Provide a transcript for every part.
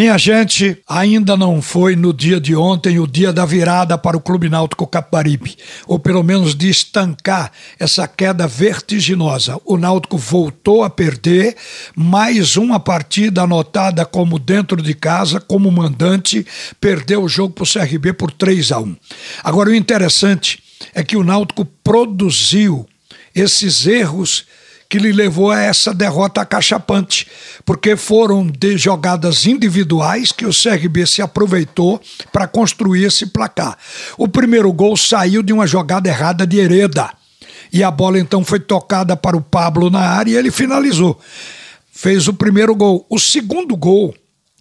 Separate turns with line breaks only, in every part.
Minha gente, ainda não foi no dia de ontem o dia da virada para o Clube Náutico Caparibe, ou pelo menos de estancar essa queda vertiginosa. O Náutico voltou a perder, mais uma partida anotada como dentro de casa, como mandante, perdeu o jogo para o CRB por 3 a 1. Agora o interessante é que o Náutico produziu esses erros que lhe levou a essa derrota acachapante, porque foram de jogadas individuais que o CRB se aproveitou para construir esse placar. O primeiro gol saiu de uma jogada errada de Hereda. E a bola então foi tocada para o Pablo na área e ele finalizou. Fez o primeiro gol. O segundo gol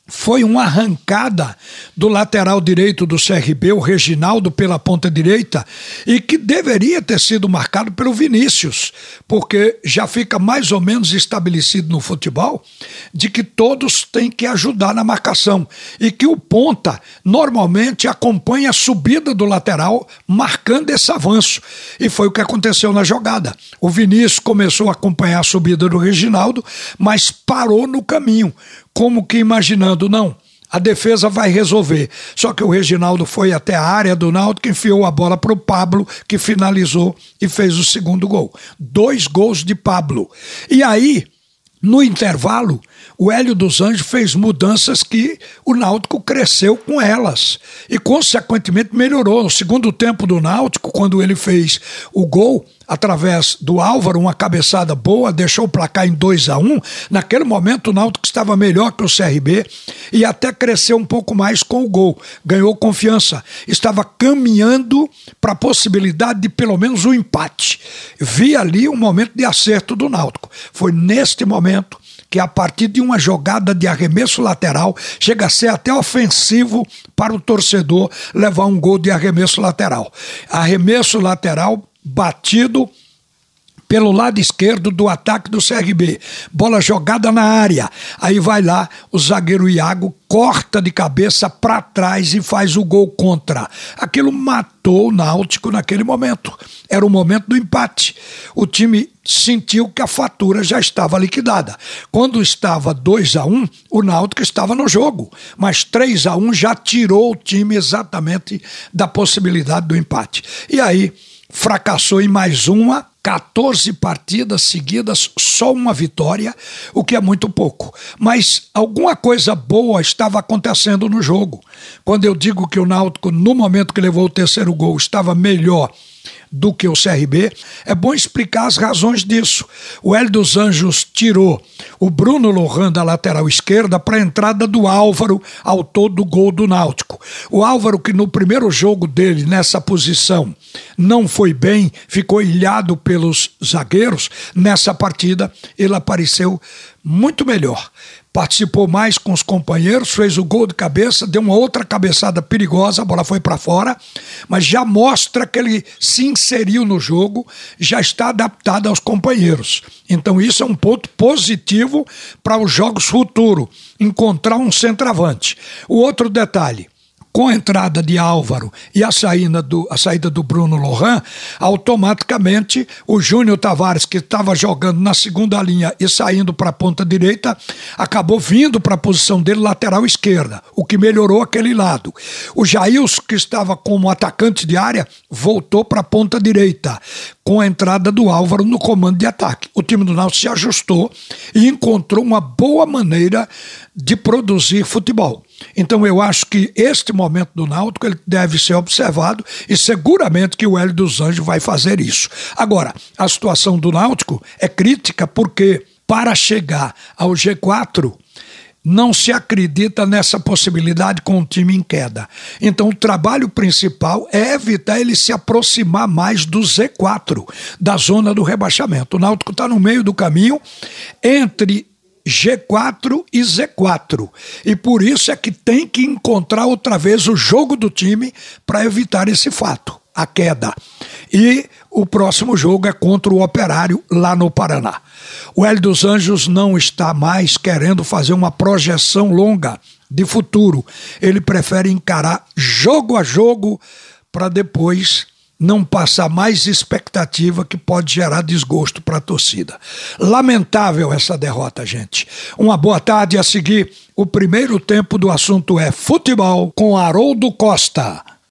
foi uma arrancada do lateral direito do CRB, o Reginaldo, pela ponta direita, e que deveria ter sido marcado pelo Vinícius, porque já fica mais ou menos estabelecido no futebol de que todos têm que ajudar na marcação e que o ponta normalmente acompanha a subida do lateral, marcando esse avanço. E foi o que aconteceu na jogada. O Vinícius começou a acompanhar a subida do Reginaldo, mas parou no caminho como que imaginando, não, a defesa vai resolver. Só que o Reginaldo foi até a área do Náutico, enfiou a bola para o Pablo, que finalizou e fez o segundo gol. Dois gols de Pablo. E aí, no intervalo, o Hélio dos Anjos fez mudanças que o Náutico cresceu com elas e, consequentemente, melhorou. No segundo tempo do Náutico, quando ele fez o gol, através do Álvaro, uma cabeçada boa, deixou o placar em 2 a 1 um. Naquele momento, o Náutico estava melhor que o CRB e até cresceu um pouco mais com o gol. Ganhou confiança. Estava caminhando para a possibilidade de pelo menos um empate. Vi ali um momento de acerto do Náutico. Foi neste momento que a partir de uma jogada de arremesso lateral chega a ser até ofensivo para o torcedor levar um gol de arremesso lateral. Arremesso lateral batido pelo lado esquerdo do ataque do CRB. Bola jogada na área. Aí vai lá o zagueiro Iago, corta de cabeça para trás e faz o gol contra. Aquilo matou o Náutico naquele momento. Era o momento do empate. O time sentiu que a fatura já estava liquidada. Quando estava 2 a 1, o Náutico estava no jogo, mas 3 a 1 já tirou o time exatamente da possibilidade do empate. E aí fracassou em mais uma, 14 partidas seguidas, só uma vitória, o que é muito pouco. Mas alguma coisa boa estava acontecendo no jogo. Quando eu digo que o Náutico, no momento que levou o terceiro gol, estava melhor do que o CRB, é bom explicar as razões disso. O Hélio dos Anjos tirou o Bruno Lohan da lateral esquerda para a entrada do Álvaro, autor do gol do Náutico. O Álvaro, que no primeiro jogo dele, nessa posição, não foi bem, ficou ilhado pelos zagueiros, nessa partida ele apareceu muito melhor participou mais com os companheiros, fez o gol de cabeça, deu uma outra cabeçada perigosa, a bola foi para fora, mas já mostra que ele se inseriu no jogo, já está adaptado aos companheiros. Então isso é um ponto positivo para os jogos futuros, encontrar um centroavante. O outro detalhe, com a entrada de Álvaro e a saída do, a saída do Bruno Lohan, automaticamente o Júnior Tavares, que estava jogando na segunda linha e saindo para a ponta direita, acabou vindo para a posição dele lateral esquerda, o que melhorou aquele lado. O Jails, que estava como atacante de área, voltou para a ponta direita, com a entrada do Álvaro no comando de ataque. O time do Náutico se ajustou e encontrou uma boa maneira de produzir futebol. Então eu acho que este momento do Náutico ele deve ser observado e seguramente que o Hélio dos Anjos vai fazer isso. Agora, a situação do Náutico é crítica porque para chegar ao G4 não se acredita nessa possibilidade com o time em queda. Então, o trabalho principal é evitar ele se aproximar mais do Z4, da zona do rebaixamento. O Náutico está no meio do caminho entre G4 e Z4. E por isso é que tem que encontrar outra vez o jogo do time para evitar esse fato, a queda. E o próximo jogo é contra o Operário lá no Paraná. O Hélio dos Anjos não está mais querendo fazer uma projeção longa de futuro. Ele prefere encarar jogo a jogo para depois não passa mais expectativa que pode gerar desgosto para a torcida. Lamentável essa derrota, gente. Uma boa tarde a seguir. O primeiro tempo do assunto é futebol com Haroldo Costa.